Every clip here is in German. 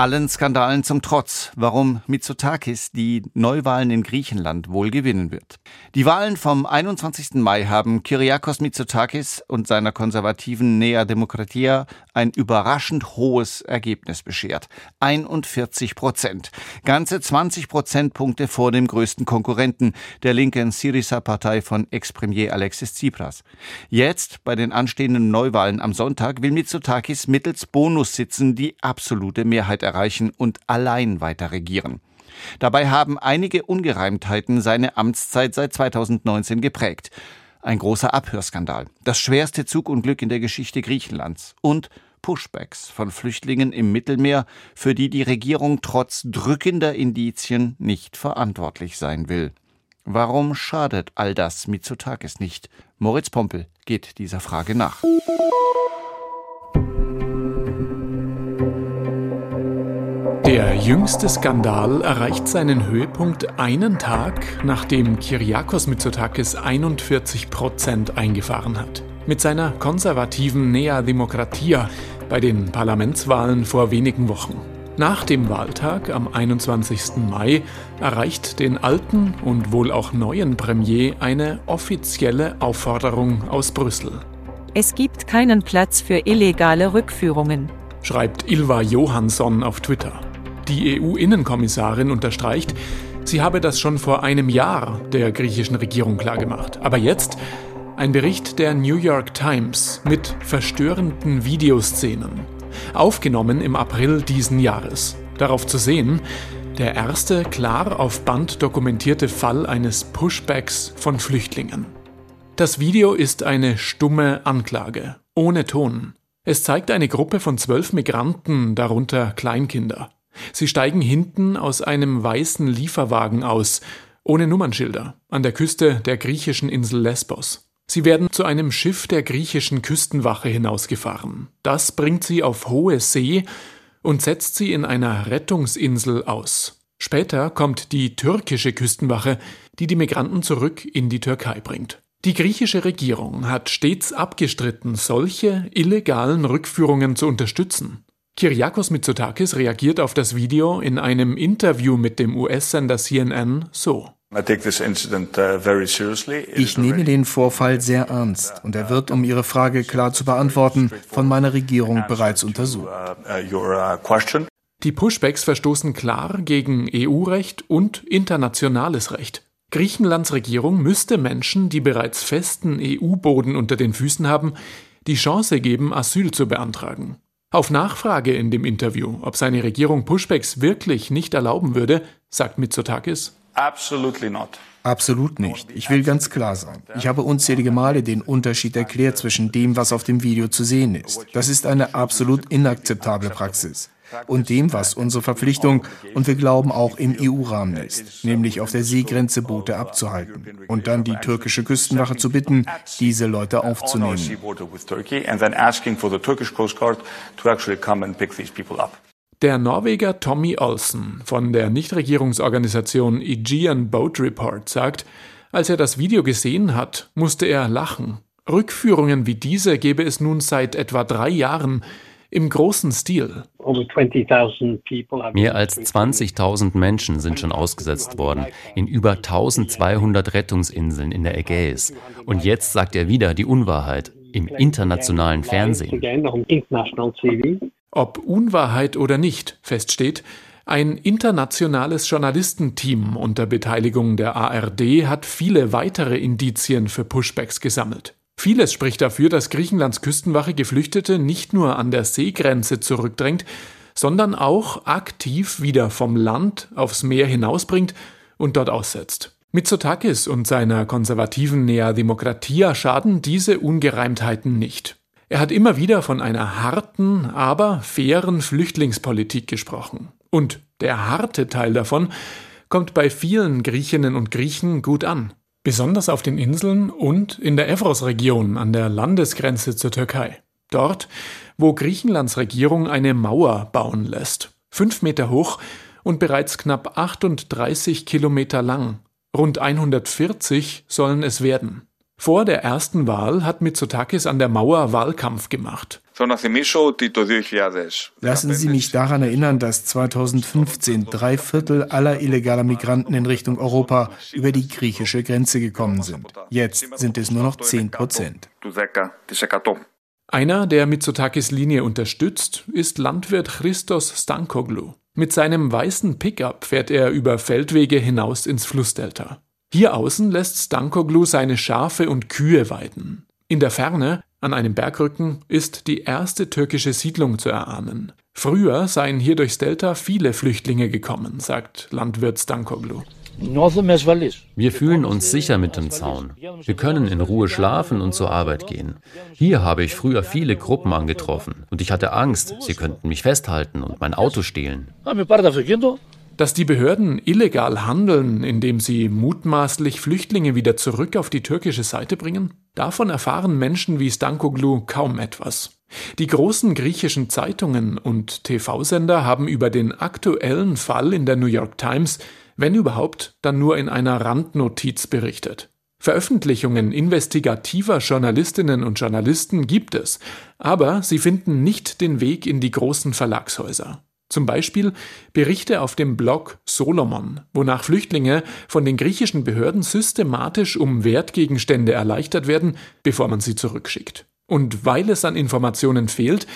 Allen Skandalen zum Trotz, warum Mitsotakis die Neuwahlen in Griechenland wohl gewinnen wird. Die Wahlen vom 21. Mai haben Kyriakos Mitsotakis und seiner konservativen Nea Demokratia ein überraschend hohes Ergebnis beschert. 41 Prozent. Ganze 20 Prozentpunkte vor dem größten Konkurrenten, der linken Syriza-Partei von Ex-Premier Alexis Tsipras. Jetzt, bei den anstehenden Neuwahlen am Sonntag, will Mitsotakis mittels Bonussitzen die absolute Mehrheit erreichen und allein weiter regieren. Dabei haben einige Ungereimtheiten seine Amtszeit seit 2019 geprägt. Ein großer Abhörskandal, das schwerste Zugunglück in der Geschichte Griechenlands und Pushbacks von Flüchtlingen im Mittelmeer, für die die Regierung trotz drückender Indizien nicht verantwortlich sein will. Warum schadet all das Mitsotakis nicht? Moritz Pompel geht dieser Frage nach. Der jüngste Skandal erreicht seinen Höhepunkt einen Tag, nachdem Kyriakos Mitsotakis 41 Prozent eingefahren hat. Mit seiner konservativen Nea Demokratia bei den Parlamentswahlen vor wenigen Wochen. Nach dem Wahltag am 21. Mai erreicht den alten und wohl auch neuen Premier eine offizielle Aufforderung aus Brüssel. Es gibt keinen Platz für illegale Rückführungen, schreibt Ilva Johansson auf Twitter. Die EU-Innenkommissarin unterstreicht, sie habe das schon vor einem Jahr der griechischen Regierung klargemacht. Aber jetzt ein Bericht der New York Times mit verstörenden Videoszenen, aufgenommen im April diesen Jahres. Darauf zu sehen, der erste klar auf Band dokumentierte Fall eines Pushbacks von Flüchtlingen. Das Video ist eine stumme Anklage, ohne Ton. Es zeigt eine Gruppe von zwölf Migranten, darunter Kleinkinder. Sie steigen hinten aus einem weißen Lieferwagen aus, ohne Nummernschilder, an der Küste der griechischen Insel Lesbos. Sie werden zu einem Schiff der griechischen Küstenwache hinausgefahren. Das bringt sie auf hohe See und setzt sie in einer Rettungsinsel aus. Später kommt die türkische Küstenwache, die die Migranten zurück in die Türkei bringt. Die griechische Regierung hat stets abgestritten, solche illegalen Rückführungen zu unterstützen. Kyriakos Mitsotakis reagiert auf das Video in einem Interview mit dem US-Sender CNN so. Uh, ich nehme den Vorfall sehr ernst und er wird, um Ihre Frage klar zu beantworten, von meiner Regierung bereits untersucht. Uh, uh, Die Pushbacks verstoßen klar gegen EU-Recht und internationales Recht. Griechenlands Regierung müsste Menschen, die bereits festen EU-Boden unter den Füßen haben, die Chance geben, Asyl zu beantragen. Auf Nachfrage in dem Interview, ob seine Regierung Pushbacks wirklich nicht erlauben würde, sagt Mitsotakis, Absolut nicht. Ich will ganz klar sein. Ich habe unzählige Male den Unterschied erklärt zwischen dem, was auf dem Video zu sehen ist. Das ist eine absolut inakzeptable Praxis und dem, was unsere Verpflichtung und wir glauben auch im EU-Rahmen ist, nämlich auf der Seegrenze Boote abzuhalten und dann die türkische Küstenwache zu bitten, diese Leute aufzunehmen. Der Norweger Tommy Olsen von der Nichtregierungsorganisation Aegean Boat Report sagt, als er das Video gesehen hat, musste er lachen. Rückführungen wie diese gäbe es nun seit etwa drei Jahren im großen Stil. Mehr als 20.000 Menschen sind schon ausgesetzt worden in über 1200 Rettungsinseln in der Ägäis. Und jetzt sagt er wieder die Unwahrheit im internationalen Fernsehen. Ob Unwahrheit oder nicht, feststeht, ein internationales Journalistenteam unter Beteiligung der ARD hat viele weitere Indizien für Pushbacks gesammelt. Vieles spricht dafür, dass Griechenlands Küstenwache Geflüchtete nicht nur an der Seegrenze zurückdrängt, sondern auch aktiv wieder vom Land aufs Meer hinausbringt und dort aussetzt. Mitsotakis und seiner konservativen Nea Demokratia schaden diese Ungereimtheiten nicht. Er hat immer wieder von einer harten, aber fairen Flüchtlingspolitik gesprochen. Und der harte Teil davon kommt bei vielen Griechinnen und Griechen gut an. Besonders auf den Inseln und in der Evros-Region an der Landesgrenze zur Türkei. Dort, wo Griechenlands Regierung eine Mauer bauen lässt. Fünf Meter hoch und bereits knapp 38 Kilometer lang. Rund 140 sollen es werden. Vor der ersten Wahl hat Mitsotakis an der Mauer Wahlkampf gemacht. Lassen Sie mich daran erinnern, dass 2015 drei Viertel aller illegaler Migranten in Richtung Europa über die griechische Grenze gekommen sind. Jetzt sind es nur noch 10 Prozent. Einer, der Mitsotakis Linie unterstützt, ist Landwirt Christos Stankoglu. Mit seinem weißen Pickup fährt er über Feldwege hinaus ins Flussdelta. Hier außen lässt Stankoglu seine Schafe und Kühe weiden. In der Ferne an einem Bergrücken ist die erste türkische Siedlung zu erahnen. Früher seien hier durchs Delta viele Flüchtlinge gekommen, sagt Landwirt Stankoglu. Wir fühlen uns sicher mit dem Zaun. Wir können in Ruhe schlafen und zur Arbeit gehen. Hier habe ich früher viele Gruppen angetroffen und ich hatte Angst, sie könnten mich festhalten und mein Auto stehlen. Dass die Behörden illegal handeln, indem sie mutmaßlich Flüchtlinge wieder zurück auf die türkische Seite bringen, davon erfahren Menschen wie Stankoglu kaum etwas. Die großen griechischen Zeitungen und TV-Sender haben über den aktuellen Fall in der New York Times, wenn überhaupt, dann nur in einer Randnotiz berichtet. Veröffentlichungen investigativer Journalistinnen und Journalisten gibt es, aber sie finden nicht den Weg in die großen Verlagshäuser. Zum Beispiel Berichte auf dem Blog Solomon, wonach Flüchtlinge von den griechischen Behörden systematisch um Wertgegenstände erleichtert werden, bevor man sie zurückschickt. Und weil es an Informationen fehlt,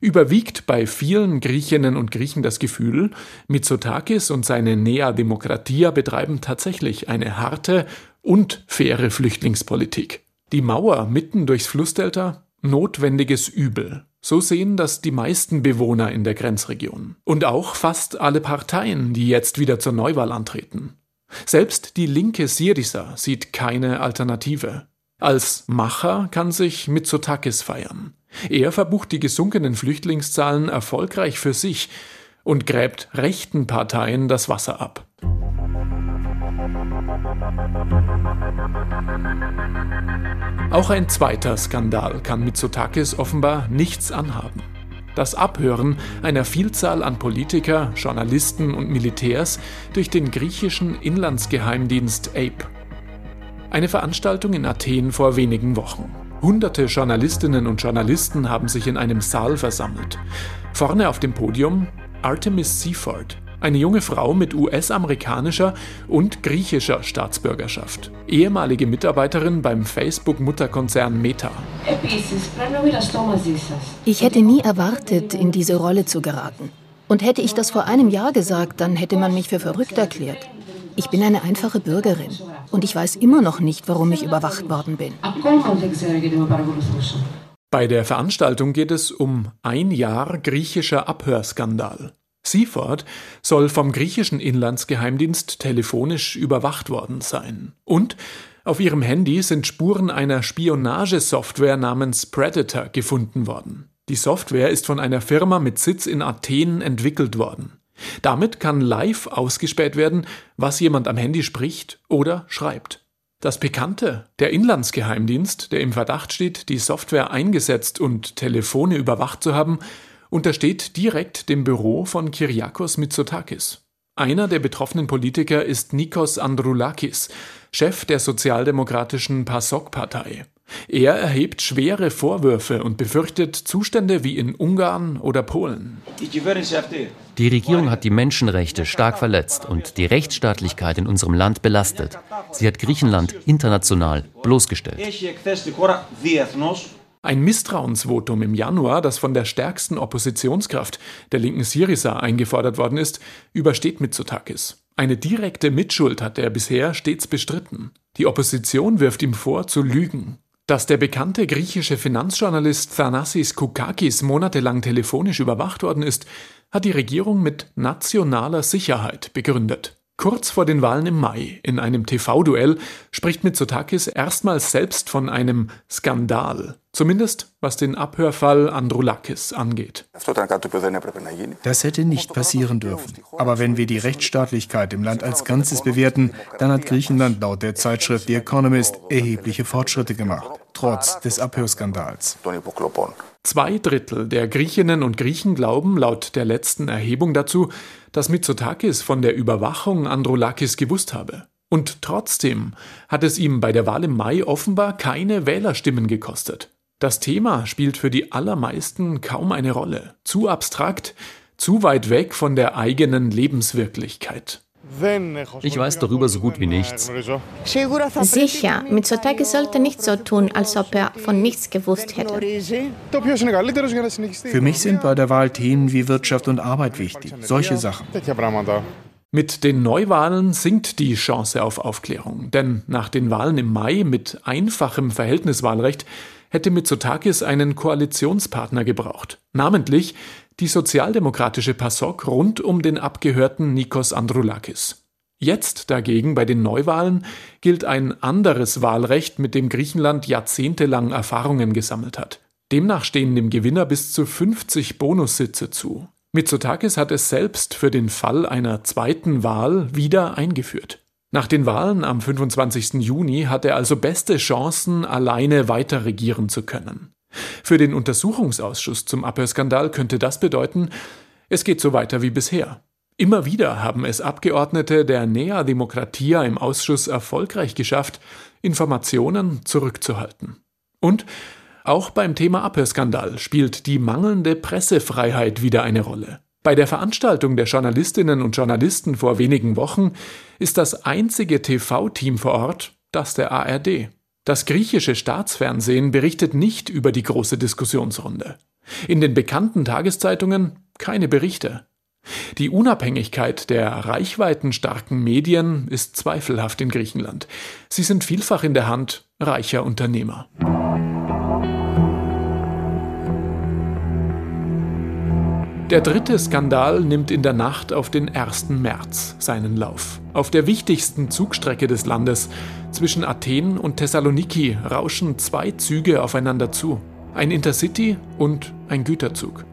überwiegt bei vielen Griechinnen und Griechen das Gefühl, Mitsotakis und seine Nea Demokratia betreiben tatsächlich eine harte und faire Flüchtlingspolitik. Die Mauer mitten durchs Flussdelta notwendiges Übel. So sehen das die meisten Bewohner in der Grenzregion. Und auch fast alle Parteien, die jetzt wieder zur Neuwahl antreten. Selbst die linke Syriza sieht keine Alternative. Als Macher kann sich Mitsotakis feiern. Er verbucht die gesunkenen Flüchtlingszahlen erfolgreich für sich und gräbt rechten Parteien das Wasser ab. Auch ein zweiter Skandal kann Mitsotakis offenbar nichts anhaben. Das Abhören einer Vielzahl an Politiker, Journalisten und Militärs durch den griechischen Inlandsgeheimdienst APE. Eine Veranstaltung in Athen vor wenigen Wochen. Hunderte Journalistinnen und Journalisten haben sich in einem Saal versammelt. Vorne auf dem Podium Artemis Seaford, eine junge Frau mit US-amerikanischer und griechischer Staatsbürgerschaft. Ehemalige Mitarbeiterin beim Facebook-Mutterkonzern Meta. Ich hätte nie erwartet, in diese Rolle zu geraten. Und hätte ich das vor einem Jahr gesagt, dann hätte man mich für verrückt erklärt. Ich bin eine einfache Bürgerin und ich weiß immer noch nicht, warum ich überwacht worden bin. Bei der Veranstaltung geht es um ein Jahr griechischer Abhörskandal. Seaford soll vom griechischen Inlandsgeheimdienst telefonisch überwacht worden sein. Und auf ihrem Handy sind Spuren einer Spionagesoftware namens Predator gefunden worden. Die Software ist von einer Firma mit Sitz in Athen entwickelt worden. Damit kann live ausgespäht werden, was jemand am Handy spricht oder schreibt. Das Pikante, der Inlandsgeheimdienst, der im Verdacht steht, die Software eingesetzt und Telefone überwacht zu haben, untersteht direkt dem Büro von Kyriakos Mitsotakis. Einer der betroffenen Politiker ist Nikos Androulakis, Chef der sozialdemokratischen PASOK-Partei. Er erhebt schwere Vorwürfe und befürchtet Zustände wie in Ungarn oder Polen. Die Regierung hat die Menschenrechte stark verletzt und die Rechtsstaatlichkeit in unserem Land belastet. Sie hat Griechenland international bloßgestellt. Ein Misstrauensvotum im Januar, das von der stärksten Oppositionskraft, der linken Syriza, eingefordert worden ist, übersteht Mitsotakis. Eine direkte Mitschuld hat er bisher stets bestritten. Die Opposition wirft ihm vor, zu lügen. Dass der bekannte griechische Finanzjournalist Thanassis Koukakis monatelang telefonisch überwacht worden ist, hat die Regierung mit nationaler Sicherheit begründet. Kurz vor den Wahlen im Mai, in einem TV-Duell, spricht Mitsotakis erstmals selbst von einem Skandal. Zumindest was den Abhörfall Androulakis angeht. Das hätte nicht passieren dürfen. Aber wenn wir die Rechtsstaatlichkeit im Land als Ganzes bewerten, dann hat Griechenland laut der Zeitschrift The Economist erhebliche Fortschritte gemacht, trotz des Abhörskandals. Zwei Drittel der Griechinnen und Griechen glauben laut der letzten Erhebung dazu, dass Mitsotakis von der Überwachung Androulakis gewusst habe. Und trotzdem hat es ihm bei der Wahl im Mai offenbar keine Wählerstimmen gekostet. Das Thema spielt für die allermeisten kaum eine Rolle. Zu abstrakt, zu weit weg von der eigenen Lebenswirklichkeit. Ich weiß darüber so gut wie nichts. Sicher, Mitsotakis sollte nicht so tun, als ob er von nichts gewusst hätte. Für mich sind bei der Wahl Themen wie Wirtschaft und Arbeit wichtig. Solche Sachen. Mit den Neuwahlen sinkt die Chance auf Aufklärung, denn nach den Wahlen im Mai mit einfachem Verhältniswahlrecht hätte Mitsotakis einen Koalitionspartner gebraucht, namentlich die sozialdemokratische PASOK rund um den abgehörten Nikos Androulakis. Jetzt dagegen bei den Neuwahlen gilt ein anderes Wahlrecht, mit dem Griechenland jahrzehntelang Erfahrungen gesammelt hat. Demnach stehen dem Gewinner bis zu 50 Bonussitze zu. Mitsotakis hat es selbst für den Fall einer zweiten Wahl wieder eingeführt. Nach den Wahlen am 25. Juni hat er also beste Chancen, alleine weiter regieren zu können. Für den Untersuchungsausschuss zum Abhörskandal könnte das bedeuten, es geht so weiter wie bisher. Immer wieder haben es Abgeordnete der Nea Demokratia im Ausschuss erfolgreich geschafft, Informationen zurückzuhalten. Und auch beim Thema Abhörskandal spielt die mangelnde Pressefreiheit wieder eine Rolle. Bei der Veranstaltung der Journalistinnen und Journalisten vor wenigen Wochen ist das einzige TV-Team vor Ort das der ARD. Das griechische Staatsfernsehen berichtet nicht über die große Diskussionsrunde. In den bekannten Tageszeitungen keine Berichte. Die Unabhängigkeit der reichweitenstarken Medien ist zweifelhaft in Griechenland. Sie sind vielfach in der Hand reicher Unternehmer. Der dritte Skandal nimmt in der Nacht auf den 1. März seinen Lauf. Auf der wichtigsten Zugstrecke des Landes zwischen Athen und Thessaloniki rauschen zwei Züge aufeinander zu. Ein Intercity und ein Güterzug.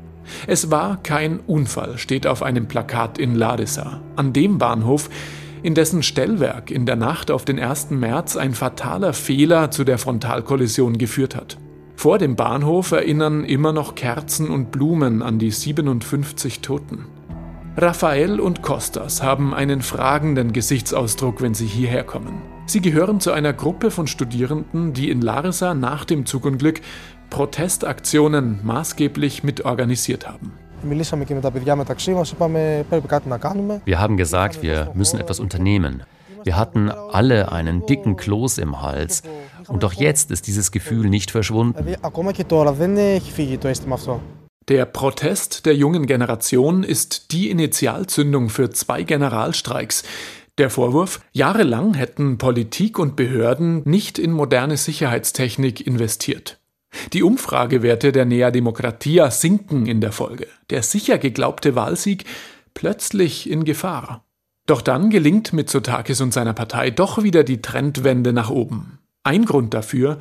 Es war kein Unfall, steht auf einem Plakat in Larissa. An dem Bahnhof, in dessen Stellwerk in der Nacht auf den 1. März ein fataler Fehler zu der Frontalkollision geführt hat. Vor dem Bahnhof erinnern immer noch Kerzen und Blumen an die 57 Toten. Raphael und Kostas haben einen fragenden Gesichtsausdruck, wenn sie hierher kommen. Sie gehören zu einer Gruppe von Studierenden, die in Larissa nach dem Zugunglück Protestaktionen maßgeblich mitorganisiert haben. Wir haben gesagt, wir müssen etwas unternehmen. Wir hatten alle einen dicken Kloß im Hals. Und doch jetzt ist dieses Gefühl nicht verschwunden. Der Protest der jungen Generation ist die Initialzündung für zwei Generalstreiks. Der Vorwurf, jahrelang hätten Politik und Behörden nicht in moderne Sicherheitstechnik investiert. Die Umfragewerte der Nea Demokratia sinken in der Folge. Der sicher geglaubte Wahlsieg plötzlich in Gefahr. Doch dann gelingt Mitsotakis und seiner Partei doch wieder die Trendwende nach oben. Ein Grund dafür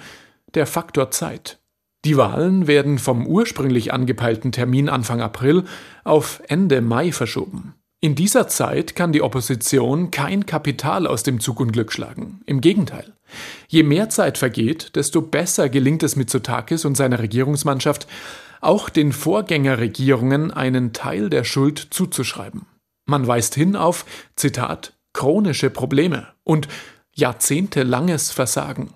der Faktor Zeit. Die Wahlen werden vom ursprünglich angepeilten Termin Anfang April auf Ende Mai verschoben. In dieser Zeit kann die Opposition kein Kapital aus dem Zugunglück schlagen. Im Gegenteil. Je mehr Zeit vergeht, desto besser gelingt es Mitsotakis und seiner Regierungsmannschaft, auch den Vorgängerregierungen einen Teil der Schuld zuzuschreiben. Man weist hin auf, Zitat, chronische Probleme und jahrzehntelanges Versagen.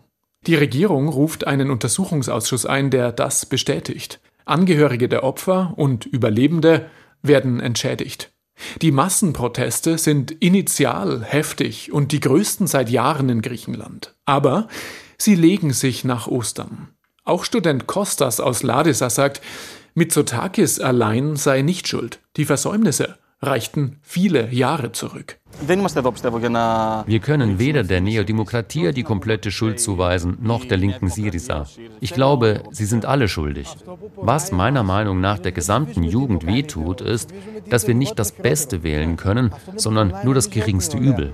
Die Regierung ruft einen Untersuchungsausschuss ein, der das bestätigt. Angehörige der Opfer und Überlebende werden entschädigt. Die Massenproteste sind initial heftig und die größten seit Jahren in Griechenland. Aber sie legen sich nach Ostern. Auch Student Kostas aus Ladisa sagt, Mitsotakis allein sei nicht schuld. Die Versäumnisse reichten viele Jahre zurück. Wir können weder der Neodemokratie die komplette Schuld zuweisen, noch der linken Syriza. Ich glaube, sie sind alle schuldig. Was meiner Meinung nach der gesamten Jugend wehtut, ist, dass wir nicht das Beste wählen können, sondern nur das geringste Übel.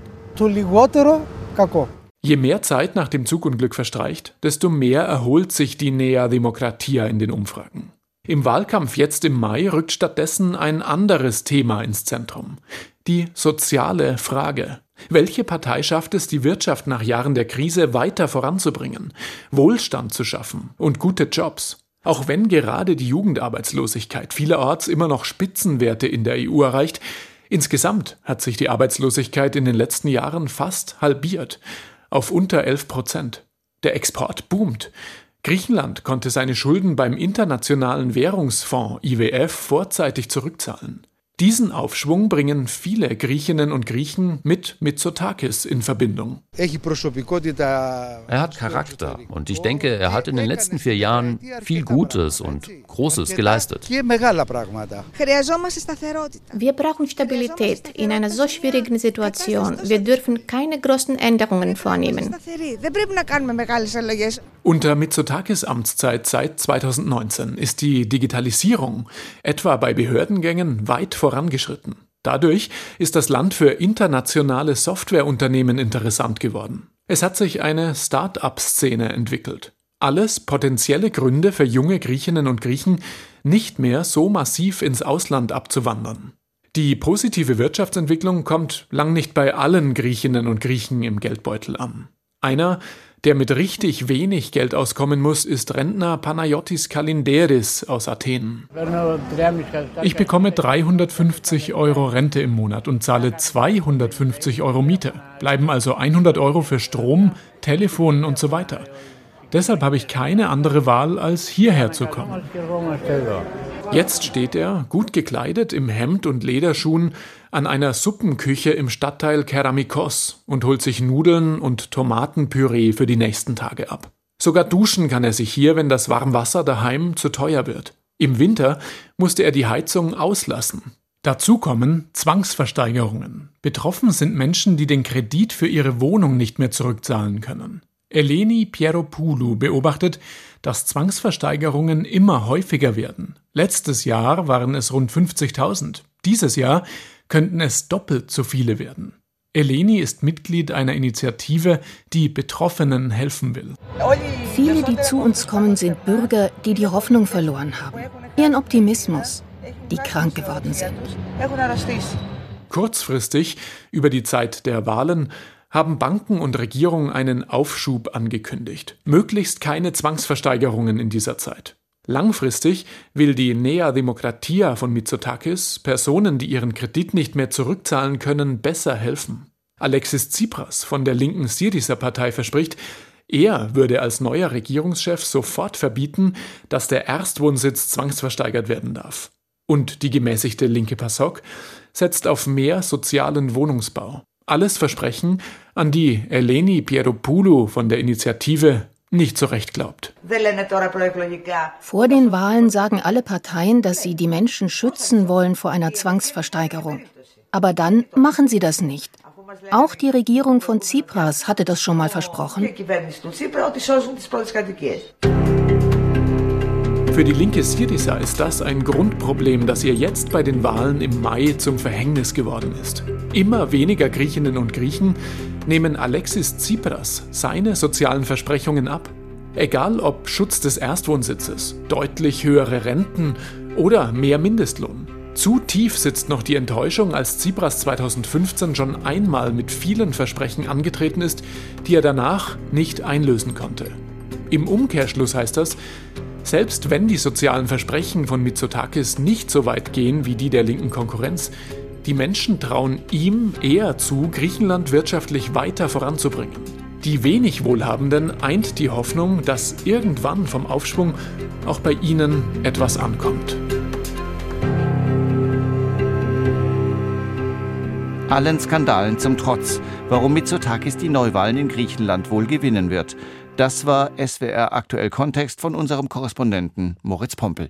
Je mehr Zeit nach dem Zugunglück verstreicht, desto mehr erholt sich die Nea Demokratia in den Umfragen. Im Wahlkampf jetzt im Mai rückt stattdessen ein anderes Thema ins Zentrum. Die soziale Frage. Welche Partei schafft es, die Wirtschaft nach Jahren der Krise weiter voranzubringen, Wohlstand zu schaffen und gute Jobs? Auch wenn gerade die Jugendarbeitslosigkeit vielerorts immer noch Spitzenwerte in der EU erreicht, Insgesamt hat sich die Arbeitslosigkeit in den letzten Jahren fast halbiert, auf unter 11 Prozent. Der Export boomt. Griechenland konnte seine Schulden beim Internationalen Währungsfonds IWF vorzeitig zurückzahlen. Diesen Aufschwung bringen viele Griechinnen und Griechen mit Mitsotakis in Verbindung. Er hat Charakter und ich denke, er hat in den letzten vier Jahren viel Gutes und Großes geleistet. Wir brauchen Stabilität in einer so schwierigen Situation. Wir dürfen keine großen Änderungen vornehmen. Unter Mitsotakis Amtszeit seit 2019 ist die Digitalisierung etwa bei Behördengängen weit vorangeschritten. Dadurch ist das Land für internationale Softwareunternehmen interessant geworden. Es hat sich eine Start-up-Szene entwickelt. Alles potenzielle Gründe für junge Griechinnen und Griechen, nicht mehr so massiv ins Ausland abzuwandern. Die positive Wirtschaftsentwicklung kommt lang nicht bei allen Griechinnen und Griechen im Geldbeutel an. Einer, der mit richtig wenig Geld auskommen muss, ist Rentner Panayotis Kalinderis aus Athen. Ich bekomme 350 Euro Rente im Monat und zahle 250 Euro Miete. Bleiben also 100 Euro für Strom, Telefon und so weiter. Deshalb habe ich keine andere Wahl, als hierher zu kommen. Jetzt steht er, gut gekleidet, im Hemd und Lederschuhen, an einer Suppenküche im Stadtteil Keramikos und holt sich Nudeln und Tomatenpüree für die nächsten Tage ab. Sogar duschen kann er sich hier, wenn das Warmwasser daheim zu teuer wird. Im Winter musste er die Heizung auslassen. Dazu kommen Zwangsversteigerungen. Betroffen sind Menschen, die den Kredit für ihre Wohnung nicht mehr zurückzahlen können. Eleni Pieropoulou beobachtet, dass Zwangsversteigerungen immer häufiger werden. Letztes Jahr waren es rund 50.000. Dieses Jahr könnten es doppelt so viele werden. Eleni ist Mitglied einer Initiative, die Betroffenen helfen will. Viele, die zu uns kommen, sind Bürger, die die Hoffnung verloren haben, ihren Optimismus, die krank geworden sind. Kurzfristig, über die Zeit der Wahlen, haben Banken und Regierung einen Aufschub angekündigt. Möglichst keine Zwangsversteigerungen in dieser Zeit. Langfristig will die Nea Demokratia von Mitsotakis Personen, die ihren Kredit nicht mehr zurückzahlen können, besser helfen. Alexis Tsipras von der linken Syriza-Partei verspricht, er würde als neuer Regierungschef sofort verbieten, dass der Erstwohnsitz zwangsversteigert werden darf. Und die gemäßigte linke PASOK setzt auf mehr sozialen Wohnungsbau. Alles Versprechen, an die Eleni Pieropoulou von der Initiative nicht so recht glaubt. Vor den Wahlen sagen alle Parteien, dass sie die Menschen schützen wollen vor einer Zwangsversteigerung. Aber dann machen sie das nicht. Auch die Regierung von Tsipras hatte das schon mal versprochen. Für die linke Syriza ist das ein Grundproblem, das ihr jetzt bei den Wahlen im Mai zum Verhängnis geworden ist. Immer weniger Griechinnen und Griechen nehmen Alexis Tsipras seine sozialen Versprechungen ab. Egal ob Schutz des Erstwohnsitzes, deutlich höhere Renten oder mehr Mindestlohn. Zu tief sitzt noch die Enttäuschung, als Tsipras 2015 schon einmal mit vielen Versprechen angetreten ist, die er danach nicht einlösen konnte. Im Umkehrschluss heißt das, selbst wenn die sozialen Versprechen von Mitsotakis nicht so weit gehen wie die der linken Konkurrenz, die Menschen trauen ihm eher zu, Griechenland wirtschaftlich weiter voranzubringen. Die wenig Wohlhabenden eint die Hoffnung, dass irgendwann vom Aufschwung auch bei ihnen etwas ankommt. Allen Skandalen zum Trotz, warum Mitsotakis die Neuwahlen in Griechenland wohl gewinnen wird. Das war SWR aktuell Kontext von unserem Korrespondenten Moritz Pompel.